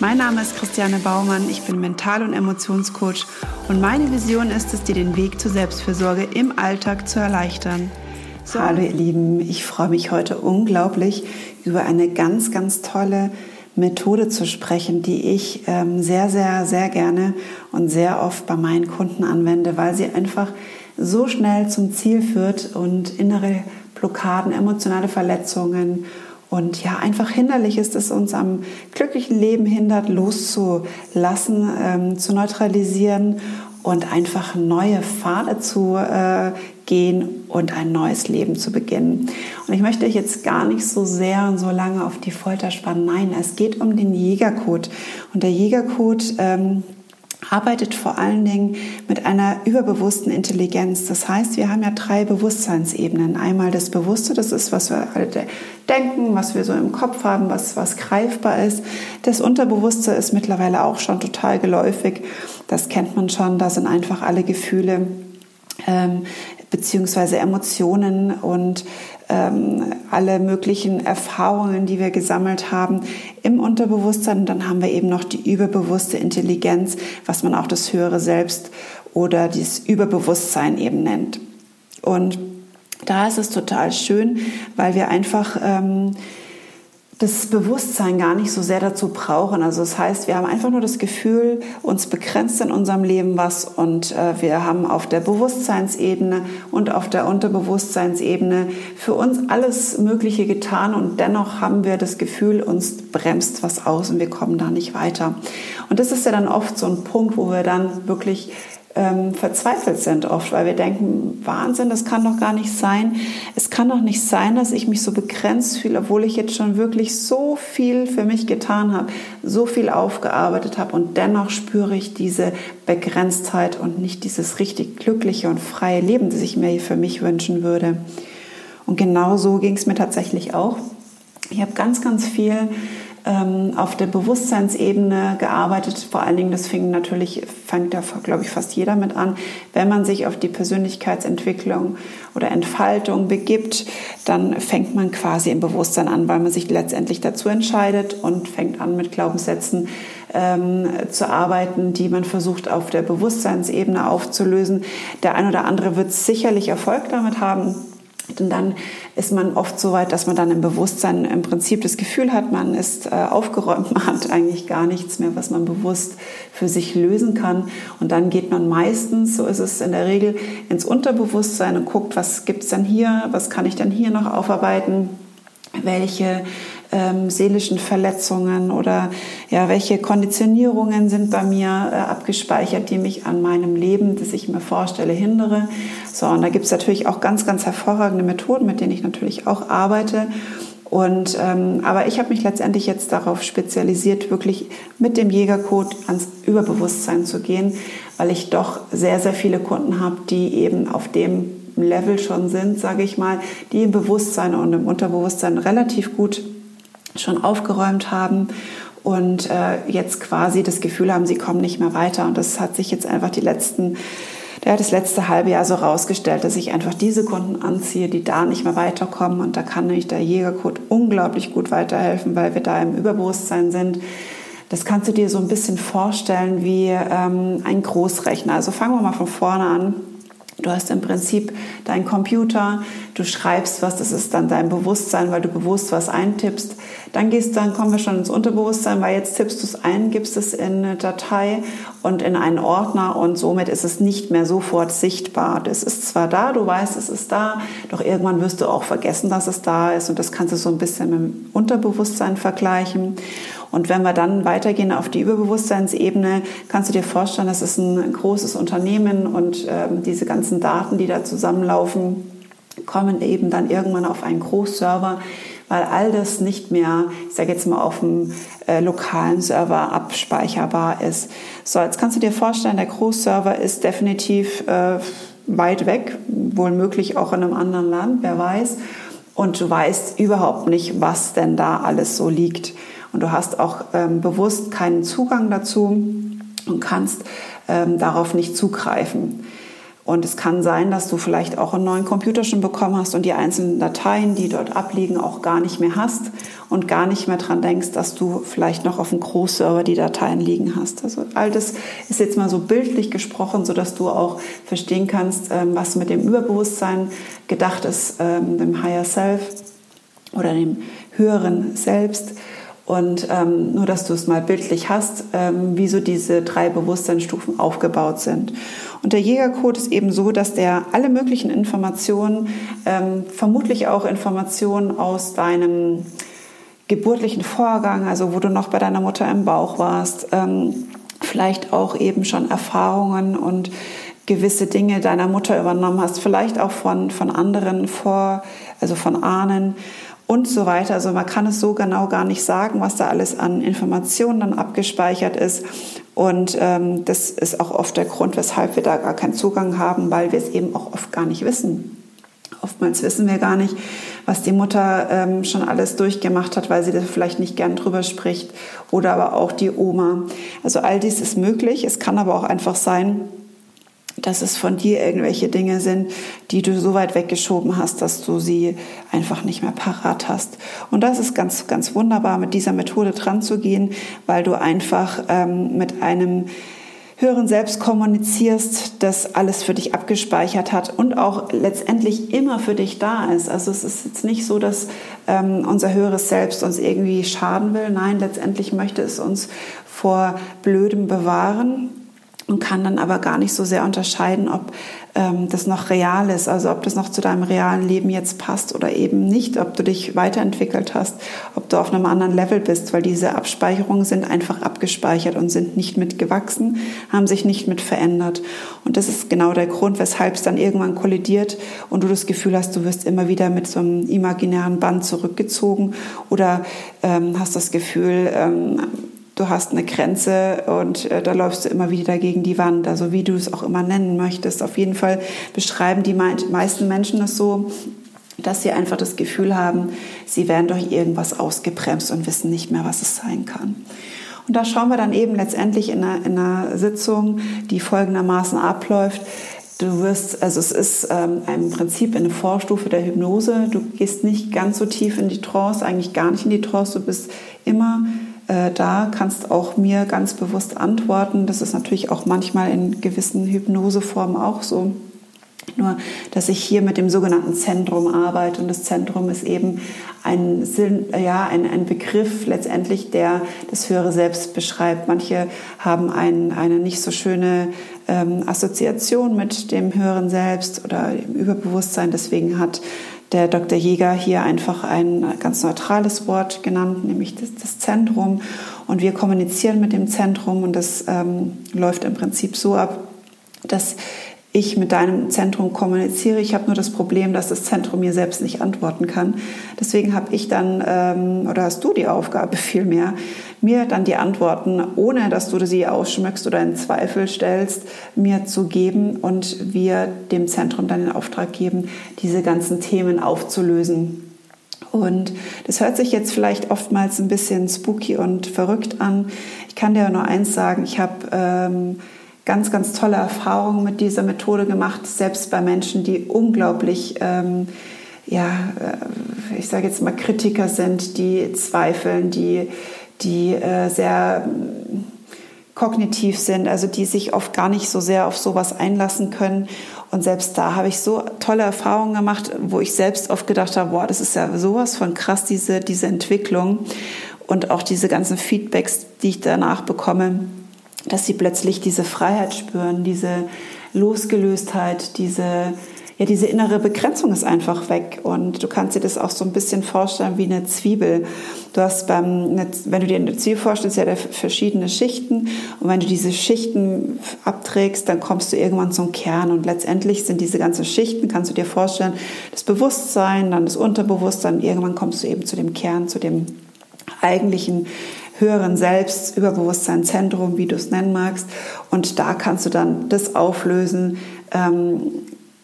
Mein Name ist Christiane Baumann, ich bin Mental- und Emotionscoach und meine Vision ist es, dir den Weg zur Selbstfürsorge im Alltag zu erleichtern. So. Hallo ihr Lieben, ich freue mich heute unglaublich über eine ganz, ganz tolle Methode zu sprechen, die ich ähm, sehr, sehr, sehr gerne und sehr oft bei meinen Kunden anwende, weil sie einfach so schnell zum Ziel führt und innere Blockaden, emotionale Verletzungen und ja, einfach hinderlich ist es uns am glücklichen Leben hindert, loszulassen, ähm, zu neutralisieren und einfach neue Pfade zu äh, gehen und ein neues Leben zu beginnen. Und ich möchte euch jetzt gar nicht so sehr und so lange auf die Folter spannen. Nein, es geht um den Jägercode. Und der Jägercode ähm, arbeitet vor allen Dingen mit einer überbewussten Intelligenz. Das heißt, wir haben ja drei Bewusstseinsebenen. Einmal das Bewusste, das ist, was wir halt denken, was wir so im Kopf haben, was, was greifbar ist. Das Unterbewusste ist mittlerweile auch schon total geläufig. Das kennt man schon. Da sind einfach alle Gefühle ähm, beziehungsweise Emotionen und ähm, alle möglichen Erfahrungen, die wir gesammelt haben im Unterbewusstsein. Und dann haben wir eben noch die überbewusste Intelligenz, was man auch das höhere Selbst oder das Überbewusstsein eben nennt. Und da ist es total schön, weil wir einfach ähm, das Bewusstsein gar nicht so sehr dazu brauchen. Also das heißt, wir haben einfach nur das Gefühl, uns begrenzt in unserem Leben was und äh, wir haben auf der Bewusstseinsebene und auf der Unterbewusstseinsebene für uns alles Mögliche getan und dennoch haben wir das Gefühl, uns bremst was aus und wir kommen da nicht weiter. Und das ist ja dann oft so ein Punkt, wo wir dann wirklich ähm, verzweifelt sind oft, weil wir denken, Wahnsinn, das kann doch gar nicht sein. Es kann doch nicht sein, dass ich mich so begrenzt fühle, obwohl ich jetzt schon wirklich so viel für mich getan habe, so viel aufgearbeitet habe und dennoch spüre ich diese Begrenztheit und nicht dieses richtig glückliche und freie Leben, das ich mir für mich wünschen würde. Und genau so ging es mir tatsächlich auch. Ich habe ganz, ganz viel ähm, auf der Bewusstseinsebene gearbeitet. Vor allen Dingen, das fing natürlich, fängt da, glaube ich, fast jeder mit an. Wenn man sich auf die Persönlichkeitsentwicklung oder Entfaltung begibt, dann fängt man quasi im Bewusstsein an, weil man sich letztendlich dazu entscheidet und fängt an mit Glaubenssätzen ähm, zu arbeiten, die man versucht auf der Bewusstseinsebene aufzulösen. Der ein oder andere wird sicherlich Erfolg damit haben und dann ist man oft so weit, dass man dann im Bewusstsein im Prinzip das Gefühl hat, man ist äh, aufgeräumt, man hat eigentlich gar nichts mehr, was man bewusst für sich lösen kann. Und dann geht man meistens, so ist es in der Regel, ins Unterbewusstsein und guckt, was gibt es denn hier, was kann ich denn hier noch aufarbeiten, welche ähm, seelischen Verletzungen oder ja, welche Konditionierungen sind bei mir äh, abgespeichert, die mich an meinem Leben, das ich mir vorstelle, hindere. So, und da gibt es natürlich auch ganz, ganz hervorragende Methoden, mit denen ich natürlich auch arbeite. Und, ähm, aber ich habe mich letztendlich jetzt darauf spezialisiert, wirklich mit dem Jägercode ans Überbewusstsein zu gehen, weil ich doch sehr, sehr viele Kunden habe, die eben auf dem Level schon sind, sage ich mal, die im Bewusstsein und im Unterbewusstsein relativ gut schon aufgeräumt haben und äh, jetzt quasi das Gefühl haben, sie kommen nicht mehr weiter. Und das hat sich jetzt einfach die letzten, der das letzte halbe Jahr so rausgestellt, dass ich einfach diese Kunden anziehe, die da nicht mehr weiterkommen. Und da kann nämlich der Jägercode unglaublich gut weiterhelfen, weil wir da im Überbewusstsein sind. Das kannst du dir so ein bisschen vorstellen wie ähm, ein Großrechner. Also fangen wir mal von vorne an. Du hast im Prinzip deinen Computer, du schreibst was, das ist dann dein Bewusstsein, weil du bewusst was eintippst. Dann gehst, dann kommen wir schon ins Unterbewusstsein, weil jetzt tippst du es ein, gibst es in eine Datei und in einen Ordner und somit ist es nicht mehr sofort sichtbar. Das ist zwar da, du weißt, es ist da, doch irgendwann wirst du auch vergessen, dass es da ist und das kannst du so ein bisschen mit dem Unterbewusstsein vergleichen. Und wenn wir dann weitergehen auf die Überbewusstseinsebene, kannst du dir vorstellen, das ist ein großes Unternehmen und ähm, diese ganzen Daten, die da zusammenlaufen, kommen eben dann irgendwann auf einen Großserver, weil all das nicht mehr, ich sage jetzt mal, auf dem äh, lokalen Server abspeicherbar ist. So, jetzt kannst du dir vorstellen, der Großserver ist definitiv äh, weit weg, wohl möglich auch in einem anderen Land, wer weiß. Und du weißt überhaupt nicht, was denn da alles so liegt. Und du hast auch ähm, bewusst keinen Zugang dazu und kannst ähm, darauf nicht zugreifen. Und es kann sein, dass du vielleicht auch einen neuen Computer schon bekommen hast und die einzelnen Dateien, die dort abliegen, auch gar nicht mehr hast und gar nicht mehr dran denkst, dass du vielleicht noch auf dem Großserver die Dateien liegen hast. Also all das ist jetzt mal so bildlich gesprochen, so dass du auch verstehen kannst, ähm, was mit dem Überbewusstsein gedacht ist, ähm, dem Higher Self oder dem höheren Selbst. Und ähm, nur, dass du es mal bildlich hast, ähm, wie so diese drei Bewusstseinsstufen aufgebaut sind. Und der Jägercode ist eben so, dass der alle möglichen Informationen, ähm, vermutlich auch Informationen aus deinem geburtlichen Vorgang, also wo du noch bei deiner Mutter im Bauch warst, ähm, vielleicht auch eben schon Erfahrungen und gewisse Dinge deiner Mutter übernommen hast, vielleicht auch von, von anderen vor, also von Ahnen und so weiter. Also man kann es so genau gar nicht sagen, was da alles an Informationen dann abgespeichert ist. Und ähm, das ist auch oft der Grund, weshalb wir da gar keinen Zugang haben, weil wir es eben auch oft gar nicht wissen. Oftmals wissen wir gar nicht, was die Mutter ähm, schon alles durchgemacht hat, weil sie da vielleicht nicht gern drüber spricht. Oder aber auch die Oma. Also all dies ist möglich. Es kann aber auch einfach sein, dass es von dir irgendwelche Dinge sind, die du so weit weggeschoben hast, dass du sie einfach nicht mehr parat hast. Und das ist ganz, ganz wunderbar, mit dieser Methode dran zu gehen, weil du einfach ähm, mit einem höheren Selbst kommunizierst, das alles für dich abgespeichert hat und auch letztendlich immer für dich da ist. Also es ist jetzt nicht so, dass ähm, unser höheres Selbst uns irgendwie schaden will. Nein, letztendlich möchte es uns vor Blödem bewahren und kann dann aber gar nicht so sehr unterscheiden, ob ähm, das noch real ist, also ob das noch zu deinem realen Leben jetzt passt oder eben nicht, ob du dich weiterentwickelt hast, ob du auf einem anderen Level bist, weil diese Abspeicherungen sind einfach abgespeichert und sind nicht mitgewachsen, haben sich nicht mit verändert. Und das ist genau der Grund, weshalb es dann irgendwann kollidiert und du das Gefühl hast, du wirst immer wieder mit so einem imaginären Band zurückgezogen oder ähm, hast das Gefühl, ähm, du hast eine Grenze und äh, da läufst du immer wieder gegen die Wand, also wie du es auch immer nennen möchtest. Auf jeden Fall beschreiben die meisten Menschen das so, dass sie einfach das Gefühl haben, sie werden durch irgendwas ausgebremst und wissen nicht mehr, was es sein kann. Und da schauen wir dann eben letztendlich in einer, in einer Sitzung, die folgendermaßen abläuft. Du wirst, also es ist ähm, im Prinzip eine Vorstufe der Hypnose. Du gehst nicht ganz so tief in die Trance, eigentlich gar nicht in die Trance. Du bist immer äh, da kannst auch mir ganz bewusst antworten. Das ist natürlich auch manchmal in gewissen Hypnoseformen auch so. Nur, dass ich hier mit dem sogenannten Zentrum arbeite und das Zentrum ist eben ein, Sinn, ja, ein, ein Begriff letztendlich, der das höhere Selbst beschreibt. Manche haben ein, eine nicht so schöne ähm, Assoziation mit dem höheren Selbst oder dem Überbewusstsein. Deswegen hat der Dr. Jäger hier einfach ein ganz neutrales Wort genannt, nämlich das, das Zentrum. Und wir kommunizieren mit dem Zentrum und das ähm, läuft im Prinzip so ab, dass ich mit deinem Zentrum kommuniziere. Ich habe nur das Problem, dass das Zentrum mir selbst nicht antworten kann. Deswegen habe ich dann, ähm, oder hast du die Aufgabe vielmehr, mir dann die Antworten, ohne dass du sie ausschmückst oder in Zweifel stellst, mir zu geben und wir dem Zentrum dann den Auftrag geben, diese ganzen Themen aufzulösen. Und das hört sich jetzt vielleicht oftmals ein bisschen spooky und verrückt an. Ich kann dir nur eins sagen, ich habe... Ähm, ganz, ganz tolle Erfahrungen mit dieser Methode gemacht, selbst bei Menschen, die unglaublich, ähm, ja, äh, ich sage jetzt mal Kritiker sind, die zweifeln, die, die äh, sehr mm, kognitiv sind, also die sich oft gar nicht so sehr auf sowas einlassen können. Und selbst da habe ich so tolle Erfahrungen gemacht, wo ich selbst oft gedacht habe, boah, das ist ja sowas von krass, diese, diese Entwicklung und auch diese ganzen Feedbacks, die ich danach bekomme dass sie plötzlich diese Freiheit spüren, diese Losgelöstheit, diese, ja, diese innere Begrenzung ist einfach weg. Und du kannst dir das auch so ein bisschen vorstellen wie eine Zwiebel. Du hast beim, wenn du dir eine Zwiebel vorstellst, ja, verschiedene Schichten. Und wenn du diese Schichten abträgst, dann kommst du irgendwann zum Kern. Und letztendlich sind diese ganzen Schichten, kannst du dir vorstellen, das Bewusstsein, dann das Unterbewusstsein. Irgendwann kommst du eben zu dem Kern, zu dem eigentlichen höheren Selbst, Überbewusstsein, Zentrum, wie du es nennen magst. Und da kannst du dann das auflösen, ähm,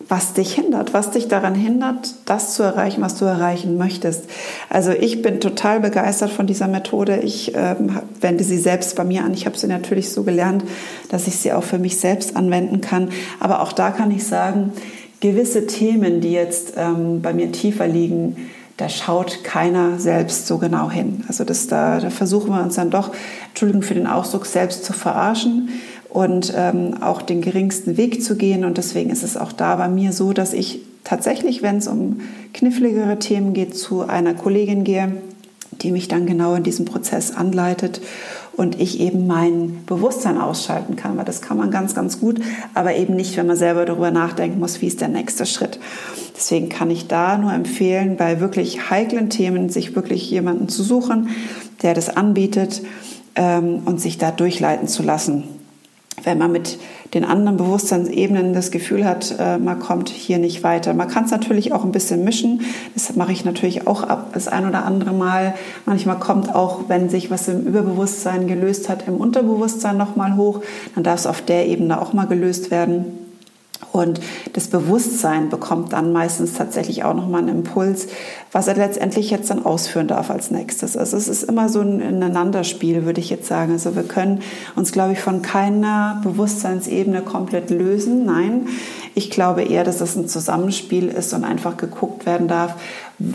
was dich hindert, was dich daran hindert, das zu erreichen, was du erreichen möchtest. Also ich bin total begeistert von dieser Methode. Ich ähm, wende sie selbst bei mir an. Ich habe sie natürlich so gelernt, dass ich sie auch für mich selbst anwenden kann. Aber auch da kann ich sagen, gewisse Themen, die jetzt ähm, bei mir tiefer liegen, da schaut keiner selbst so genau hin. Also das, da, da versuchen wir uns dann doch, Entschuldigung für den Ausdruck, selbst zu verarschen und ähm, auch den geringsten Weg zu gehen. Und deswegen ist es auch da bei mir so, dass ich tatsächlich, wenn es um kniffligere Themen geht, zu einer Kollegin gehe, die mich dann genau in diesem Prozess anleitet und ich eben mein Bewusstsein ausschalten kann, weil das kann man ganz, ganz gut, aber eben nicht, wenn man selber darüber nachdenken muss, wie ist der nächste Schritt. Deswegen kann ich da nur empfehlen, bei wirklich heiklen Themen sich wirklich jemanden zu suchen, der das anbietet ähm, und sich da durchleiten zu lassen wenn man mit den anderen Bewusstseinsebenen das Gefühl hat, äh, man kommt hier nicht weiter. Man kann es natürlich auch ein bisschen mischen. Das mache ich natürlich auch ab das ein oder andere Mal. Manchmal kommt auch, wenn sich was im Überbewusstsein gelöst hat, im Unterbewusstsein nochmal hoch. Dann darf es auf der Ebene auch mal gelöst werden. Und das Bewusstsein bekommt dann meistens tatsächlich auch nochmal einen Impuls, was er letztendlich jetzt dann ausführen darf als nächstes. Also es ist immer so ein Ineinanderspiel, würde ich jetzt sagen. Also wir können uns, glaube ich, von keiner Bewusstseinsebene komplett lösen. Nein, ich glaube eher, dass es ein Zusammenspiel ist und einfach geguckt werden darf,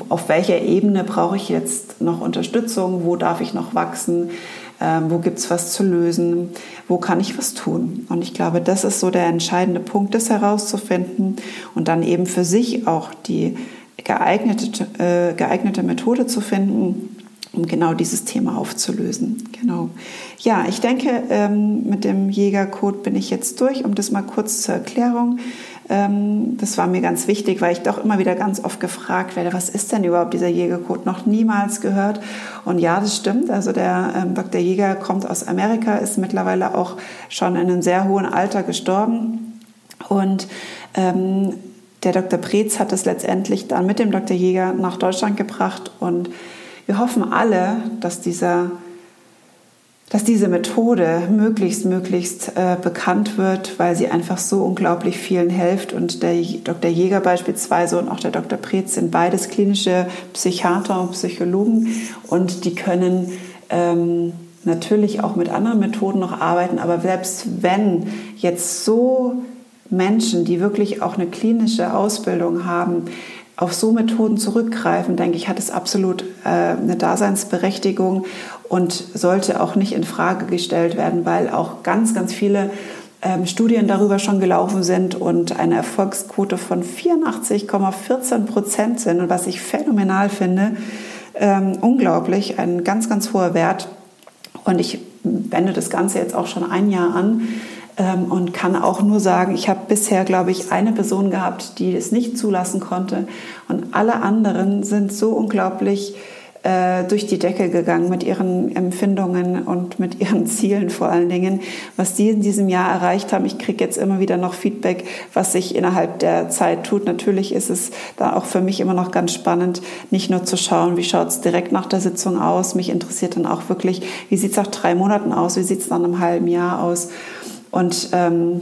auf welcher Ebene brauche ich jetzt noch Unterstützung, wo darf ich noch wachsen, ähm, wo gibt es was zu lösen, wo kann ich was tun. Und ich glaube, das ist so der entscheidende Punkt, das herauszufinden und dann eben für sich auch die geeignete, äh, geeignete Methode zu finden, um genau dieses Thema aufzulösen. Genau. Ja, ich denke, ähm, mit dem Jägercode bin ich jetzt durch, um das mal kurz zur Erklärung das war mir ganz wichtig, weil ich doch immer wieder ganz oft gefragt werde, was ist denn überhaupt dieser Jägercode? Noch niemals gehört. Und ja, das stimmt. Also der ähm, Dr. Jäger kommt aus Amerika, ist mittlerweile auch schon in einem sehr hohen Alter gestorben. Und ähm, der Dr. Preetz hat es letztendlich dann mit dem Dr. Jäger nach Deutschland gebracht. Und wir hoffen alle, dass dieser dass diese Methode möglichst, möglichst äh, bekannt wird, weil sie einfach so unglaublich vielen hilft. Und der Dr. Jäger beispielsweise und auch der Dr. Preetz sind beides klinische Psychiater und Psychologen und die können ähm, natürlich auch mit anderen Methoden noch arbeiten. Aber selbst wenn jetzt so Menschen, die wirklich auch eine klinische Ausbildung haben, auf so Methoden zurückgreifen, denke ich, hat es absolut äh, eine Daseinsberechtigung und sollte auch nicht in Frage gestellt werden, weil auch ganz, ganz viele ähm, Studien darüber schon gelaufen sind und eine Erfolgsquote von 84,14 Prozent sind. Und was ich phänomenal finde, ähm, unglaublich, ein ganz, ganz hoher Wert. Und ich wende das Ganze jetzt auch schon ein Jahr an und kann auch nur sagen, ich habe bisher, glaube ich, eine Person gehabt, die es nicht zulassen konnte und alle anderen sind so unglaublich äh, durch die Decke gegangen mit ihren Empfindungen und mit ihren Zielen vor allen Dingen, was die in diesem Jahr erreicht haben. Ich kriege jetzt immer wieder noch Feedback, was sich innerhalb der Zeit tut. Natürlich ist es da auch für mich immer noch ganz spannend, nicht nur zu schauen, wie schaut es direkt nach der Sitzung aus. Mich interessiert dann auch wirklich, wie sieht es nach drei Monaten aus, wie sieht es nach einem halben Jahr aus. Und ähm,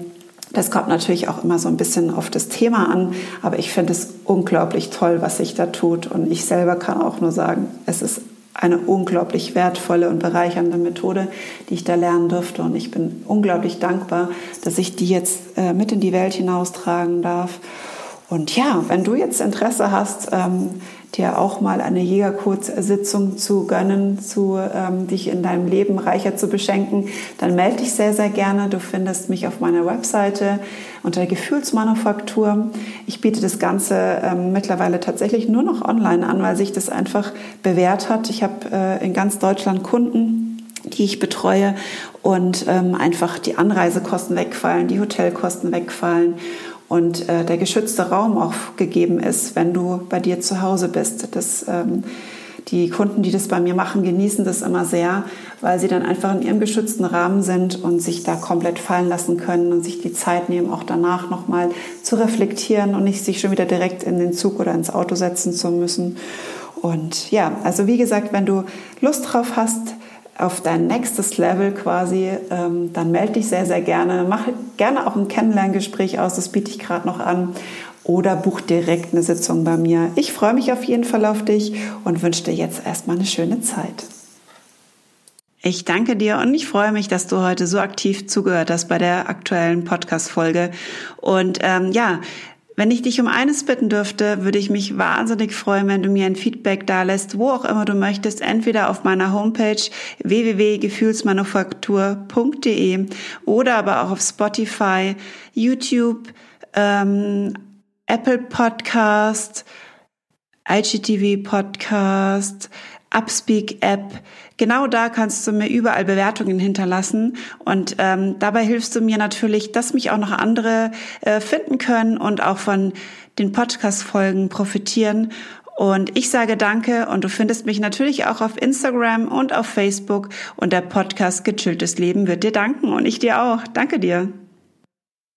das kommt natürlich auch immer so ein bisschen auf das Thema an, aber ich finde es unglaublich toll, was sich da tut. Und ich selber kann auch nur sagen, es ist eine unglaublich wertvolle und bereichernde Methode, die ich da lernen durfte. Und ich bin unglaublich dankbar, dass ich die jetzt äh, mit in die Welt hinaustragen darf. Und ja, wenn du jetzt Interesse hast, ähm, dir auch mal eine Jägercode-Sitzung zu gönnen, zu ähm, dich in deinem Leben reicher zu beschenken, dann melde dich sehr, sehr gerne. Du findest mich auf meiner Webseite unter Gefühlsmanufaktur. Ich biete das Ganze ähm, mittlerweile tatsächlich nur noch online an, weil sich das einfach bewährt hat. Ich habe äh, in ganz Deutschland Kunden, die ich betreue und ähm, einfach die Anreisekosten wegfallen, die Hotelkosten wegfallen und äh, der geschützte Raum auch gegeben ist, wenn du bei dir zu Hause bist. Das, ähm, die Kunden, die das bei mir machen, genießen das immer sehr, weil sie dann einfach in ihrem geschützten Rahmen sind und sich da komplett fallen lassen können und sich die Zeit nehmen, auch danach nochmal zu reflektieren und nicht sich schon wieder direkt in den Zug oder ins Auto setzen zu müssen. Und ja, also wie gesagt, wenn du Lust drauf hast, auf dein nächstes Level quasi, ähm, dann melde dich sehr, sehr gerne. Mach gerne auch ein Kennenlerngespräch aus, das biete ich gerade noch an. oder buch direkt eine Sitzung bei mir. Ich freue mich auf jeden Fall auf dich und wünsche dir jetzt erstmal eine schöne Zeit. Ich danke dir und ich freue mich, dass du heute so aktiv zugehört hast bei der aktuellen Podcast-Folge. Und ähm, ja, wenn ich dich um eines bitten dürfte, würde ich mich wahnsinnig freuen, wenn du mir ein Feedback da lässt, wo auch immer du möchtest, entweder auf meiner Homepage www.gefühlsmanufaktur.de oder aber auch auf Spotify, YouTube, ähm, Apple Podcast, IGTV Podcast, Upspeak App. Genau da kannst du mir überall Bewertungen hinterlassen und ähm, dabei hilfst du mir natürlich, dass mich auch noch andere äh, finden können und auch von den Podcast-Folgen profitieren. Und ich sage danke und du findest mich natürlich auch auf Instagram und auf Facebook und der Podcast Gechilltes Leben wird dir danken und ich dir auch. Danke dir.